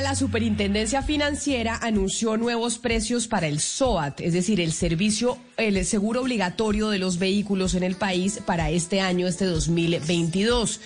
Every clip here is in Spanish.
la Superintendencia Financiera anunció nuevos precios para el SOAT, es decir, el servicio, el seguro obligatorio de los vehículos en el país para este año, este 2022.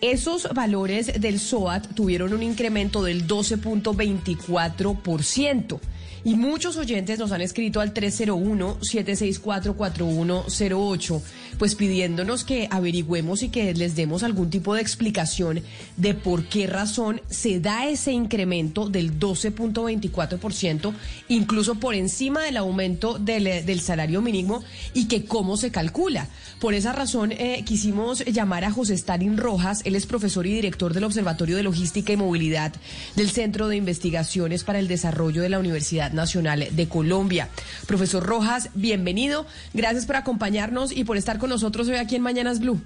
Esos valores del SOAT tuvieron un incremento del 12.24%. Y muchos oyentes nos han escrito al 301-764-4108, pues pidiéndonos que averigüemos y que les demos algún tipo de explicación de por qué razón se da ese incremento del 12.24%, incluso por encima del aumento del, salario mínimo y que cómo se calcula. Por esa razón eh, quisimos llamar a José Stalin Rojas, él es profesor y director del Observatorio de Logística y Movilidad del Centro de Investigaciones para el Desarrollo de la Universidad Nacional de Colombia. Profesor Rojas, bienvenido. Gracias por acompañarnos y por estar con nosotros hoy aquí en Mañanas Blue.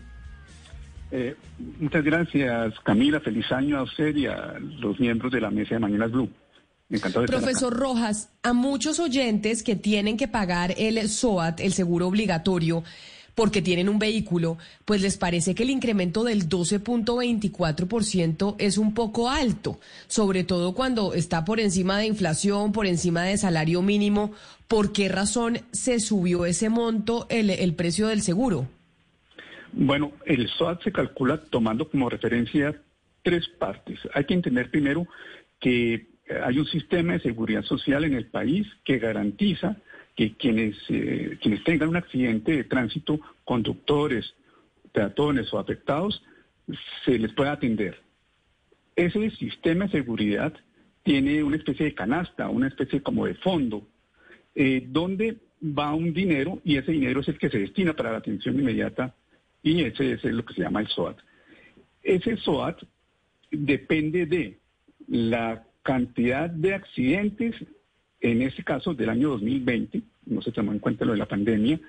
Eh, muchas gracias, Camila. Feliz año a usted y a los miembros de la mesa de Mañanas Blue. Encantado de Profesor Rojas, a muchos oyentes que tienen que pagar el SOAT, el seguro obligatorio, porque tienen un vehículo, pues les parece que el incremento del 12.24% es un poco alto, sobre todo cuando está por encima de inflación, por encima de salario mínimo. ¿Por qué razón se subió ese monto, el, el precio del seguro? Bueno, el SOAT se calcula tomando como referencia tres partes. Hay que entender primero que hay un sistema de seguridad social en el país que garantiza que quienes, eh, quienes tengan un accidente de tránsito, conductores, peatones o afectados, se les pueda atender. Ese sistema de seguridad tiene una especie de canasta, una especie como de fondo, eh, donde va un dinero y ese dinero es el que se destina para la atención inmediata y ese, ese es lo que se llama el SOAT. Ese SOAT depende de la cantidad de accidentes en este caso del año 2020, no se tomó en cuenta lo de la pandemia,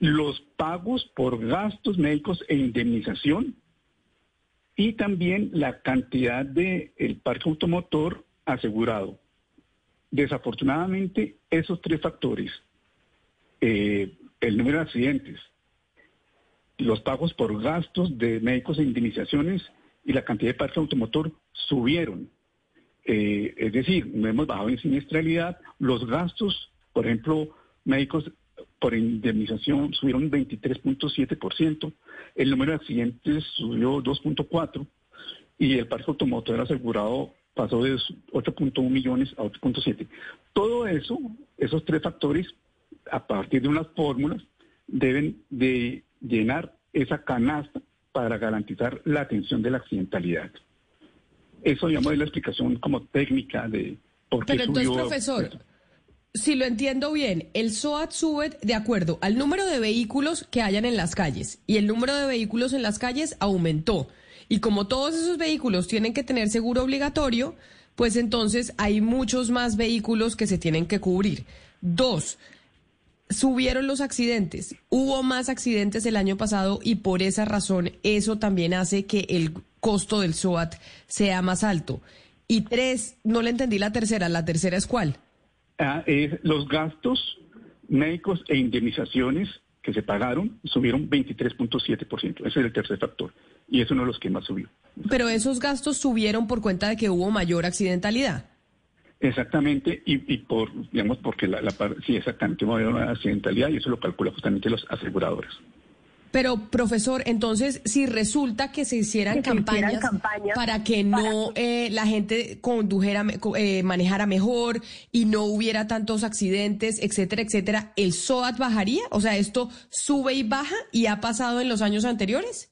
los pagos por gastos médicos e indemnización y también la cantidad del el parque automotor asegurado. Desafortunadamente, esos tres factores, eh, el número de accidentes, los pagos por gastos de médicos e indemnizaciones y la cantidad de parque automotor subieron. Eh, es decir, no hemos bajado en siniestralidad. Los gastos, por ejemplo, médicos por indemnización subieron 23.7%, el número de accidentes subió 2.4% y el parque automotor asegurado pasó de 8.1 millones a 8.7. Todo eso, esos tres factores, a partir de unas fórmulas, deben de llenar esa canasta para garantizar la atención de la accidentalidad. Eso, digamos, es la explicación como técnica de por qué Pero entonces, profesor, si lo entiendo bien, el SOAT sube de acuerdo al número de vehículos que hayan en las calles y el número de vehículos en las calles aumentó. Y como todos esos vehículos tienen que tener seguro obligatorio, pues entonces hay muchos más vehículos que se tienen que cubrir. Dos, subieron los accidentes. Hubo más accidentes el año pasado y por esa razón eso también hace que el costo del SOAT sea más alto. Y tres, no le entendí la tercera. ¿La tercera es cuál? Ah, los gastos médicos e indemnizaciones que se pagaron subieron 23.7%. Ese es el tercer factor. Y es uno de los que más subió. Pero esos gastos subieron por cuenta de que hubo mayor accidentalidad. Exactamente, y, por, digamos, porque la, la sí, exactamente, mayor accidentalidad y eso lo calcula justamente los aseguradores. Pero, profesor, entonces, si resulta que se hicieran, campañas, para que no eh, la gente condujera, eh, manejara mejor y no hubiera tantos accidentes, etcétera, etcétera, ¿el SOAT bajaría? O sea, ¿esto sube y baja y ha pasado en los años anteriores?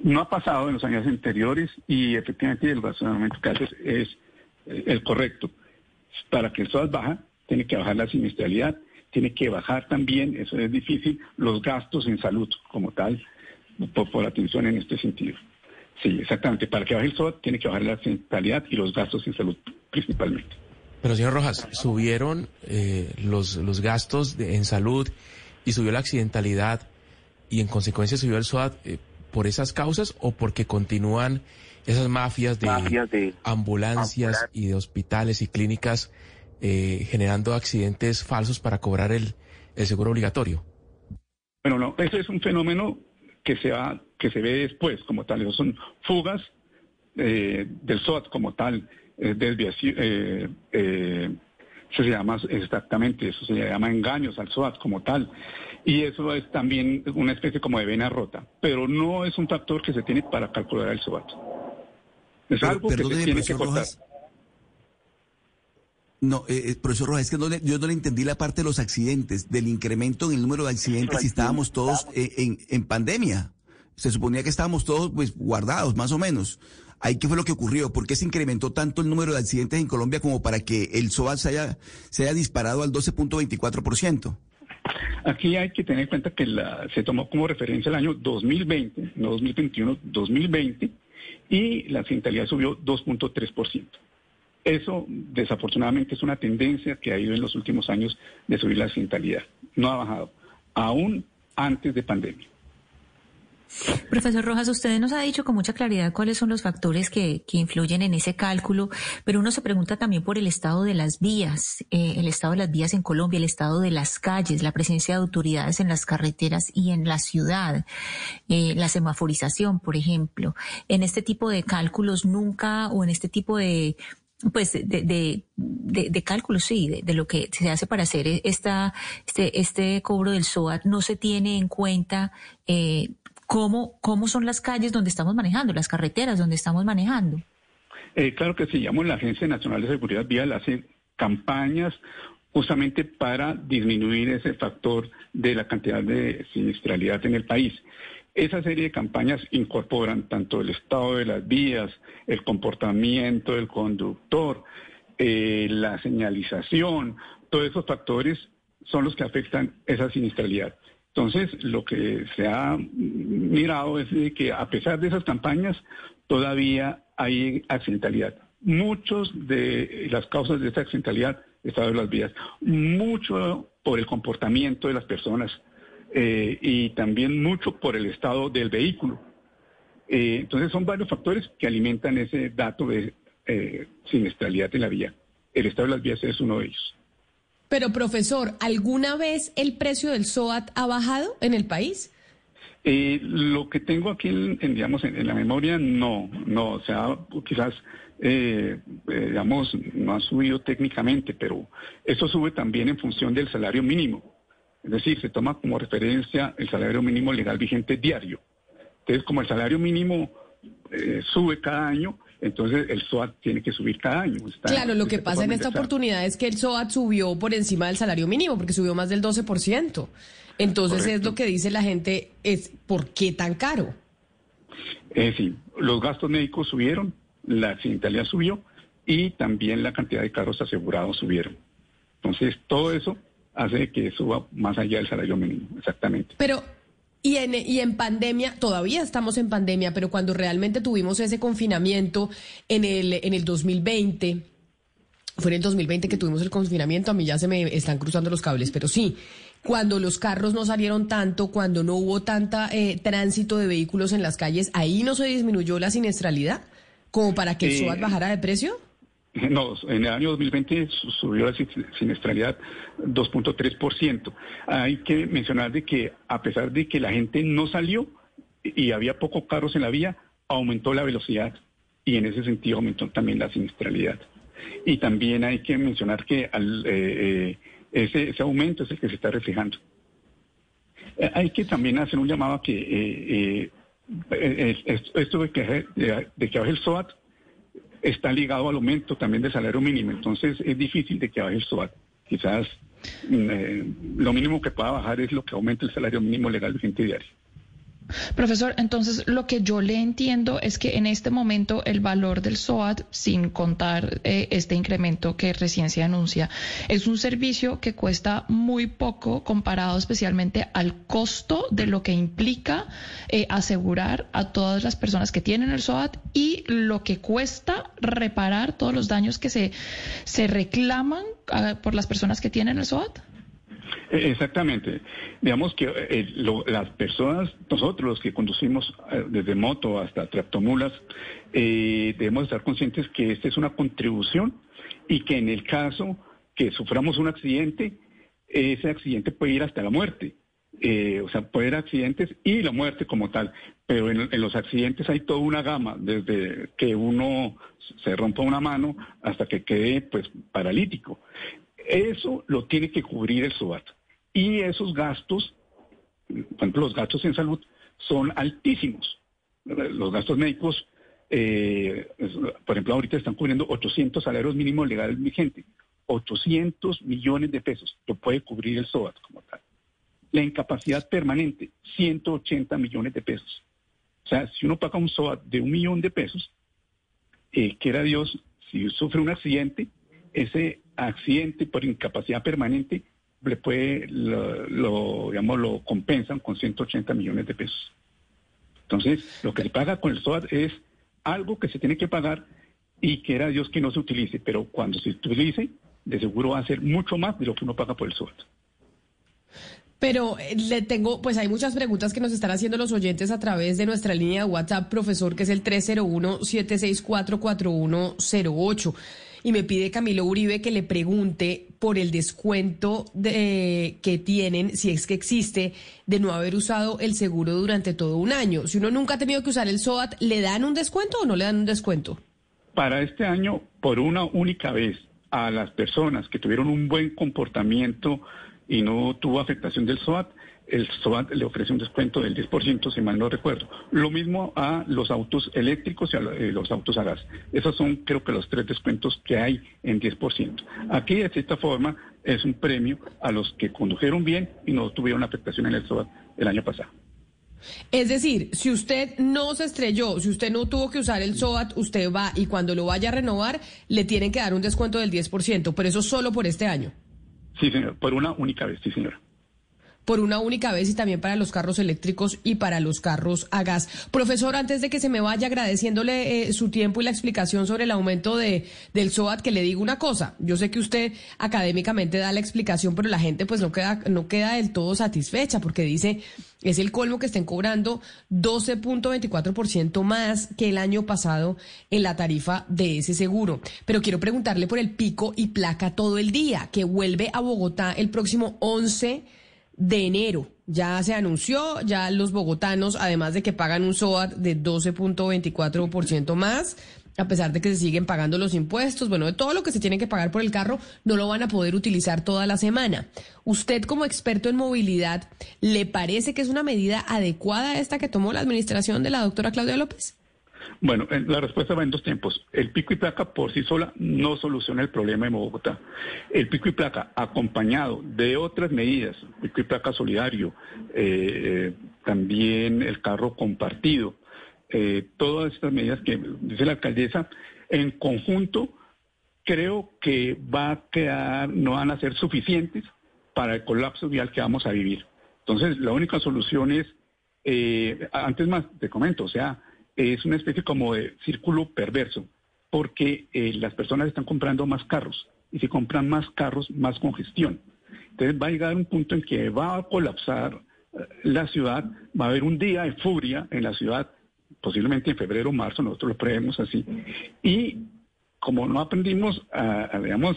No ha pasado en los años anteriores y efectivamente el razonamiento que haces es eh, el correcto. Para que el SOAT baja, tiene que bajar la siniestralidad tiene que bajar también, eso es difícil, los gastos en salud como tal, por, atención en este sentido. Sí, exactamente. Para que baje el SOAT tiene que bajar la accidentalidad y los gastos en salud principalmente. Pero señor Rojas, subieron eh, los, los gastos en salud y subió la accidentalidad y en consecuencia subió el SOAT eh, por esas causas o porque continúan esas mafias de, ambulancias y de hospitales y clínicas eh, generando accidentes falsos para cobrar el, seguro obligatorio? Bueno, no, ese es un fenómeno que se, va, que se ve después como tal. Esos son fugas eh, del SOAT como tal. desviación, eso se llama exactamente, eso se llama engaños al SOAT como tal. Y eso es también una especie como de vena rota, pero no es un factor que se tiene para calcular el SOAT. Es algo que se tiene que cortar. No, eh, eh, profesor Rojas, es que no yo no le entendí la parte de los accidentes, del incremento en el número de accidentes si estábamos todos eh, en, en, pandemia. Se suponía que estábamos todos pues guardados, más o menos. ¿Ahí qué fue lo que ocurrió? ¿Por qué se incrementó tanto el número de accidentes en Colombia como para que el SOAT se haya, se haya disparado al 12.24%? Aquí hay que tener en cuenta que la, se tomó como referencia el año 2020, no 2021, 2020, y la accidentalidad subió 2.3%. Eso, desafortunadamente, es una tendencia que ha ido en los últimos años de subir la accidentalidad. No ha bajado, aún antes de pandemia. Profesor Rojas, usted nos ha dicho con mucha claridad cuáles son los factores que, influyen en ese cálculo, pero uno se pregunta también por el estado de las vías, eh, el estado de las vías en Colombia, el estado de las calles, la presencia de autoridades en las carreteras y en la ciudad, eh, la semaforización, por ejemplo. En este tipo de cálculos nunca, o en este tipo de, pues de, de, cálculos, sí, de, lo que se hace para hacer esta, este, este cobro del SOAT, no se tiene en cuenta eh, cómo, cómo son las calles donde estamos manejando, las carreteras donde estamos manejando. Eh, claro que sí, llamo la Agencia Nacional de Seguridad Vial, hace campañas justamente para disminuir ese factor de la cantidad de siniestralidad en el país. Esa serie de campañas incorporan tanto el estado de las vías, el comportamiento del conductor, eh, la señalización, todos esos factores son los que afectan esa siniestralidad. Entonces, lo que se ha mirado es que a pesar de esas campañas, todavía hay accidentalidad. Muchos de las causas de esta accidentalidad están en las vías, mucho por el comportamiento de las personas eh, y también mucho por el estado del vehículo. Eh, entonces, son varios factores que alimentan ese dato de eh, siniestralidad en la vía. El estado de las vías es uno de ellos. Pero profesor, ¿alguna vez el precio del SOAT ha bajado en el país? Eh, lo que tengo aquí, en, digamos, en, la memoria, no, no, o sea, quizás, eh, eh, digamos, no ha subido técnicamente, pero eso sube también en función del salario mínimo. Es decir, se toma como referencia el salario mínimo legal vigente diario. Entonces, como el salario mínimo sube cada año, entonces el SOAT tiene que subir cada año. claro, lo que pasa en esta oportunidad es que el SOAT subió por encima del salario mínimo, porque subió más del 12%. Entonces es lo que dice la gente, es ¿por qué tan caro? Eh, sí, los gastos médicos subieron, la accidentalidad subió y también la cantidad de carros asegurados subieron. Entonces todo eso hace que suba más allá del salario mínimo, exactamente. Pero y en, y en pandemia, todavía estamos en pandemia, pero cuando realmente tuvimos ese confinamiento en el, en el 2020, fue en el 2020 que tuvimos el confinamiento, a mí ya se me están cruzando los cables, pero sí, cuando los carros no salieron tanto, cuando no hubo tanta eh, tránsito de vehículos en las calles, ahí no se disminuyó la siniestralidad como para que el SOAT bajara de precio. No, en el año 2020 subió la siniestralidad 2.3%. Hay que mencionar de que a pesar de que la gente no salió y había pocos carros en la vía, aumentó la velocidad y en ese sentido aumentó también la siniestralidad. Y también hay que mencionar que al, eh, eh, ese, aumento es el que se está reflejando. Eh, hay que también hacer un llamado a que esto de que, de que baje el SOAT está ligado al aumento también del salario mínimo. Entonces es difícil de que baje el SOAT. Quizás mm, eh, lo mínimo que pueda bajar es lo que aumenta el salario mínimo legal vigente diario. Profesor, entonces lo que yo le entiendo es que en este momento el valor del SOAT, sin contar eh, este incremento que recién se anuncia, es un servicio que cuesta muy poco comparado especialmente al costo de lo que implica eh, asegurar a todas las personas que tienen el SOAT y lo que cuesta reparar todos los daños que se, se reclaman ah, por las personas que tienen el SOAT. Eh, exactamente. Digamos que eh, las personas, nosotros los que conducimos eh, desde moto hasta tractomulas, debemos estar conscientes que esta es una contribución y que en el caso que suframos un accidente, ese accidente puede ir hasta la muerte. o sea, puede haber accidentes y la muerte como tal, pero en, los accidentes hay toda una gama, desde que uno se rompa una mano hasta que quede pues paralítico. Eso lo tiene que cubrir el SOAT. Y esos gastos, por ejemplo, los gastos en salud son altísimos. Los gastos médicos, eh, por ejemplo, ahorita están cubriendo 800 salarios mínimos legales vigentes, 800 millones de pesos, lo puede cubrir el SOAT como tal. La incapacidad permanente, 180 millones de pesos. O sea, si uno paga un SOAT de un millón de pesos, eh, quiera Dios, si sufre un accidente, ese accidente por incapacidad permanente le puede, lo, digamos, lo compensan con 180 millones de pesos. Entonces, lo que se paga con el SOAT es algo que se tiene que pagar y que era Dios que no se utilice, pero cuando se utilice, de seguro va a ser mucho más de lo que uno paga por el SOAT. Pero eh, le tengo, pues hay muchas preguntas que nos están haciendo los oyentes a través de nuestra línea de WhatsApp, profesor, que es el 301-764-4108. Y me pide Camilo Uribe que le pregunte por el descuento de, que tienen, si es que existe, de no haber usado el seguro durante todo un año. Si uno nunca ha tenido que usar el SOAT, ¿le dan un descuento o no le dan un descuento? Para este año, por una única vez, a las personas que tuvieron un buen comportamiento y no tuvo afectación del SOAT, el SOAT le ofrece un descuento del 10%, si mal no recuerdo. Lo mismo a los autos eléctricos y a eh, los autos a gas. Esos son, creo que, los tres descuentos que hay en 10%. Aquí, de cierta forma, es un premio a los que condujeron bien y no tuvieron afectación en el SOAT el año pasado. Es decir, si usted no se estrelló, si usted no tuvo que usar el SOAT, usted va y cuando lo vaya a renovar, le tienen que dar un descuento del 10%, pero eso solo por este año. Sí, señor, por una única vez, sí, señora por una única vez y también para los carros eléctricos y para los carros a gas. Profesor, antes de que se me vaya agradeciéndole eh, su tiempo y la explicación sobre el aumento de, del SOAT, que le digo una cosa, yo sé que usted académicamente da la explicación, pero la gente pues no queda, no queda del todo satisfecha porque dice, es el colmo que estén cobrando 12.24% más que el año pasado en la tarifa de ese seguro. Pero quiero preguntarle por el pico y placa todo el día, que vuelve a Bogotá el próximo 11 de enero. Ya se anunció, ya los bogotanos, además de que pagan un SOAT de 12.24% más, a pesar de que se siguen pagando los impuestos, bueno, de todo lo que se tiene que pagar por el carro, no lo van a poder utilizar toda la semana. Usted como experto en movilidad, ¿le parece que es una medida adecuada esta que tomó la administración de la doctora Claudia López? Bueno, la respuesta va en dos tiempos. El pico y placa por sí sola no soluciona el problema de Bogotá. El pico y placa acompañado de otras medidas, pico y placa solidario, eh, también el carro compartido, eh, todas estas medidas que dice la alcaldesa, en conjunto creo que va a quedar, no van a ser suficientes para el colapso vial que vamos a vivir. Entonces, la única solución es, eh, antes más, te comento, o sea, es una especie como de círculo perverso, porque eh, las personas están comprando más carros y si compran más carros, más congestión. Entonces va a llegar un punto en que va a colapsar eh, la ciudad, va a haber un día de furia en la ciudad, posiblemente en febrero o marzo, nosotros lo prevemos así. Y como no aprendimos, a, digamos,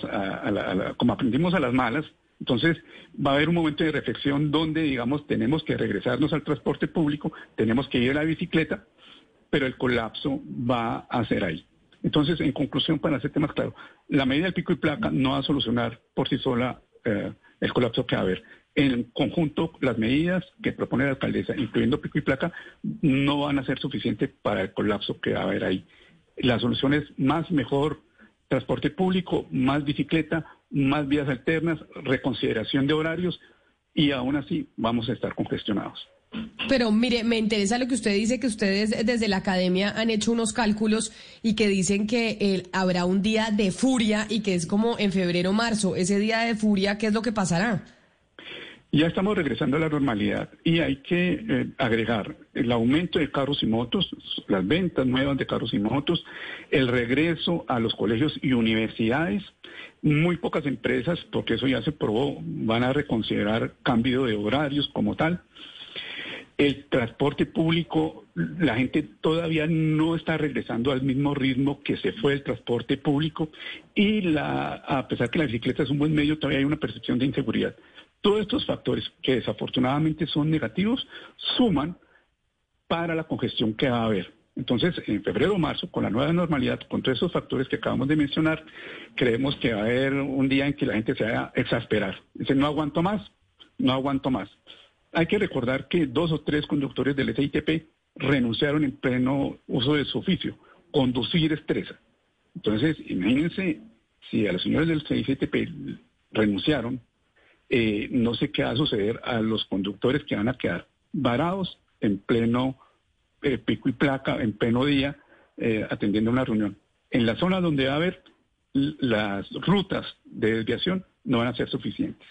como aprendimos a las malas, entonces, va a haber un momento de reflexión donde, digamos, tenemos que regresarnos al transporte público, tenemos que ir a la bicicleta, pero el colapso va a ser ahí. Entonces, en conclusión, para hacer temas claros, la medida del pico y placa no va a solucionar por sí sola eh, el colapso que va a haber. En conjunto, las medidas que propone la alcaldesa, incluyendo pico y placa, no van a ser suficientes para el colapso que va a haber ahí. La solución es más mejor transporte público, más bicicleta, más vías alternas, reconsideración de horarios y aún así vamos a estar congestionados. Pero mire, me interesa lo que usted dice, que ustedes desde la academia han hecho unos cálculos y que dicen que habrá un día de furia y que es como en febrero marzo. Ese día de furia, ¿qué es lo que pasará? Ya estamos regresando a la normalidad y hay que eh, agregar el aumento de carros y motos, las ventas nuevas de carros y motos, el regreso a los colegios y universidades. Muy pocas empresas, porque eso ya se probó, van a reconsiderar cambio de horarios como tal. El transporte público, la gente todavía no está regresando al mismo ritmo que se fue el transporte público y la, a pesar que la bicicleta es un buen medio, todavía hay una percepción de inseguridad. Todos estos factores que desafortunadamente son negativos suman para la congestión que va a haber. Entonces, en febrero o marzo, con la nueva normalidad, con todos esos factores que acabamos de mencionar, creemos que va a haber un día en que la gente se va a exasperar. Dice, no aguanto más, no aguanto más. Hay que recordar que dos o tres conductores del SITP renunciaron en pleno uso de su oficio. Conducir estresa. Entonces, imagínense si a los señores del SITP renunciaron, eh, no sé qué va a suceder a los conductores que van a quedar varados en pleno eh, pico y placa, en pleno día, eh, atendiendo una reunión. En la zona donde va a haber las rutas de desviación no van a ser suficientes.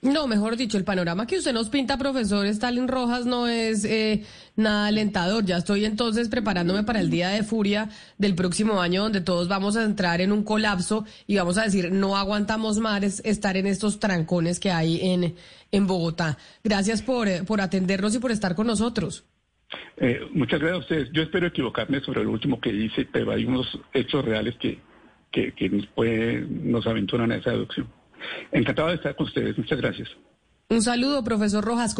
No, mejor dicho, el panorama que usted nos pinta, profesor Stalin Rojas, no es eh, nada alentador. Ya estoy entonces preparándome para el día de furia del próximo año, donde todos vamos a entrar en un colapso y vamos a decir, no aguantamos más estar en estos trancones que hay en, en Bogotá. Gracias por, eh, por atendernos y por estar con nosotros. Eh, muchas gracias a ustedes. Yo espero equivocarme sobre lo último que dice, pero hay unos hechos reales que, que, puede, nos aventuran a esa deducción. Encantado de estar con ustedes. Muchas gracias. Un saludo, profesor Rojas.